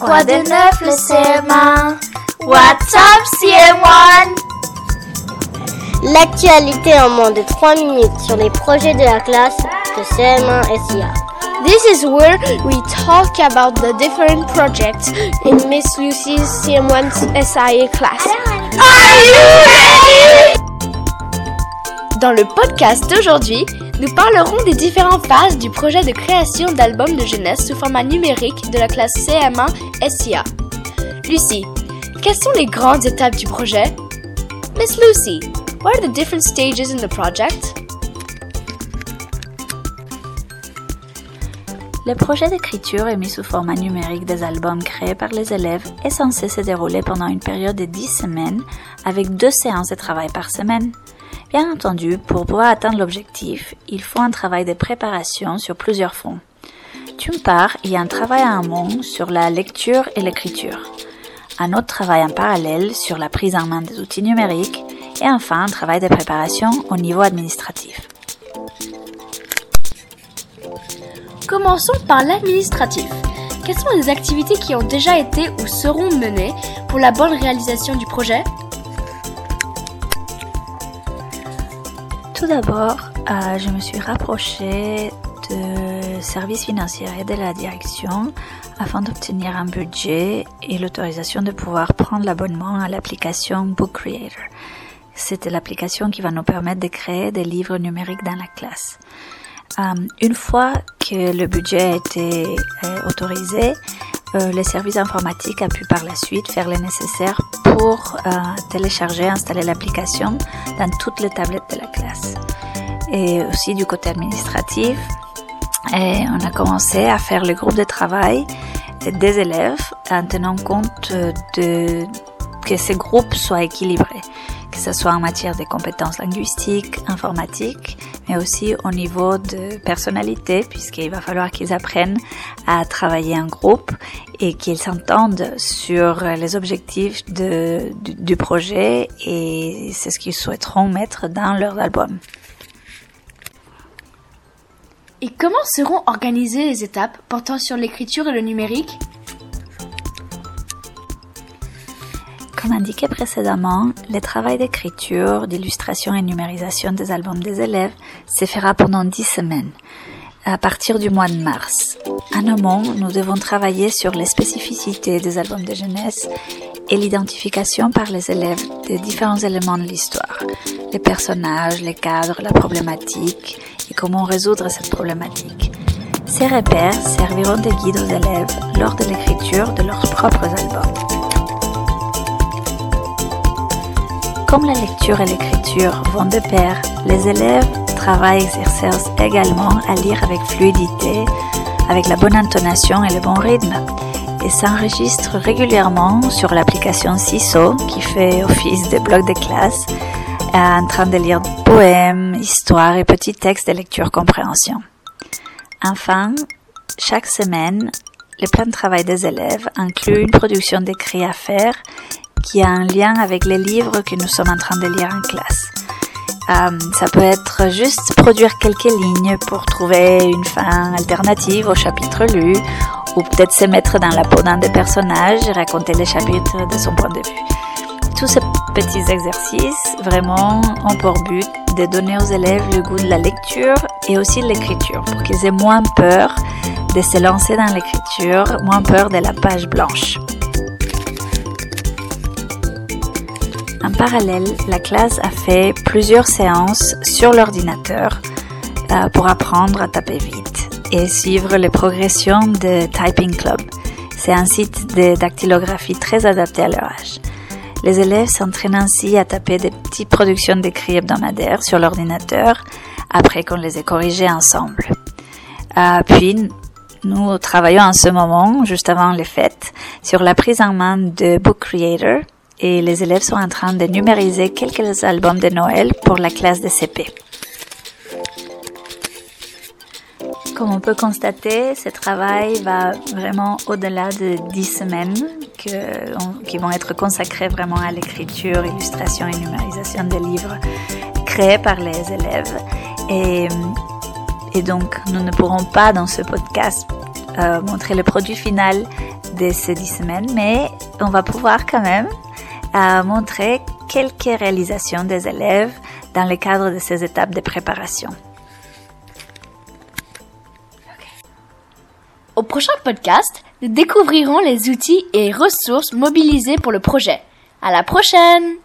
Quoi de neuf le CM1 What's up CM1 L'actualité en moins de 3 minutes sur les projets de la classe de CM1 SIA. This is where we talk about the different projects in Miss Lucy's CM1 SIA class. Are you ready? Dans le podcast d'aujourd'hui, nous parlerons des différentes phases du projet de création d'albums de jeunesse sous format numérique de la classe CM1 SIA. Lucie, quelles sont les grandes étapes du projet? Miss Lucy, what are the different stages in the project? Le projet d'écriture est mis sous format numérique des albums créés par les élèves est censé se dérouler pendant une période de 10 semaines avec deux séances de travail par semaine. Bien entendu, pour pouvoir atteindre l'objectif, il faut un travail de préparation sur plusieurs fronts. D'une part, il y a un travail en amont sur la lecture et l'écriture, un autre travail en parallèle sur la prise en main des outils numériques et enfin un travail de préparation au niveau administratif. Commençons par l'administratif. Quelles sont les activités qui ont déjà été ou seront menées pour la bonne réalisation du projet? Tout d'abord, euh, je me suis rapprochée de services financiers et de la direction afin d'obtenir un budget et l'autorisation de pouvoir prendre l'abonnement à l'application Book Creator. C'est l'application qui va nous permettre de créer des livres numériques dans la classe. Euh, une fois que le budget a été euh, autorisé, euh, le service informatique a pu par la suite faire le nécessaire pour euh, télécharger, installer l'application dans toutes les tablettes de la classe. Et aussi du côté administratif, et on a commencé à faire le groupe de travail des élèves en tenant compte de que ces groupes soient équilibrés, que ce soit en matière de compétences linguistiques, informatiques, mais aussi au niveau de personnalité, puisqu'il va falloir qu'ils apprennent à travailler en groupe et qu'ils s'entendent sur les objectifs du, du projet et c'est ce qu'ils souhaiteront mettre dans leur album. Et comment seront organisées les étapes portant sur l'écriture et le numérique? Comme indiqué précédemment, le travail d'écriture, d'illustration et numérisation des albums des élèves se fera pendant 10 semaines, à partir du mois de mars. En amont, nous devons travailler sur les spécificités des albums de jeunesse et l'identification par les élèves des différents éléments de l'histoire, les personnages, les cadres, la problématique et comment résoudre cette problématique. Ces repères serviront de guide aux élèves lors de l'écriture de leurs propres albums. Comme la lecture et l'écriture vont de pair, les élèves travaillent et exercent également à lire avec fluidité, avec la bonne intonation et le bon rythme, et s'enregistrent régulièrement sur l'application CISO qui fait office de bloc de classe, en train de lire poèmes, histoires et petits textes de lecture-compréhension. Enfin, chaque semaine, le plan de travail des élèves inclut une production d'écrits à faire qui a un lien avec les livres que nous sommes en train de lire en classe. Euh, ça peut être juste produire quelques lignes pour trouver une fin alternative au chapitre lu, ou peut-être se mettre dans la peau d'un des personnages et raconter les chapitres de son point de vue. Tous ces petits exercices vraiment ont pour but de donner aux élèves le goût de la lecture et aussi de l'écriture, pour qu'ils aient moins peur de se lancer dans l'écriture, moins peur de la page blanche. Parallèle, la classe a fait plusieurs séances sur l'ordinateur euh, pour apprendre à taper vite et suivre les progressions de Typing Club. C'est un site de dactylographie très adapté à leur âge. Les élèves s'entraînent ainsi à taper des petites productions d'écrits hebdomadaires sur l'ordinateur après qu'on les ait corrigés ensemble. Euh, puis, nous travaillons en ce moment, juste avant les fêtes, sur la prise en main de Book Creator, et les élèves sont en train de numériser quelques albums de Noël pour la classe de CP. Comme on peut constater, ce travail va vraiment au-delà de 10 semaines qui vont être consacrées vraiment à l'écriture, illustration et numérisation des livres créés par les élèves. Et, donc, nous ne pourrons pas dans ce podcast euh, montrer le produit final de ces dix semaines, mais on va pouvoir quand même euh, montrer quelques réalisations des élèves dans le cadre de ces étapes de préparation. Au prochain podcast, nous découvrirons les outils et ressources mobilisés pour le projet. À la prochaine!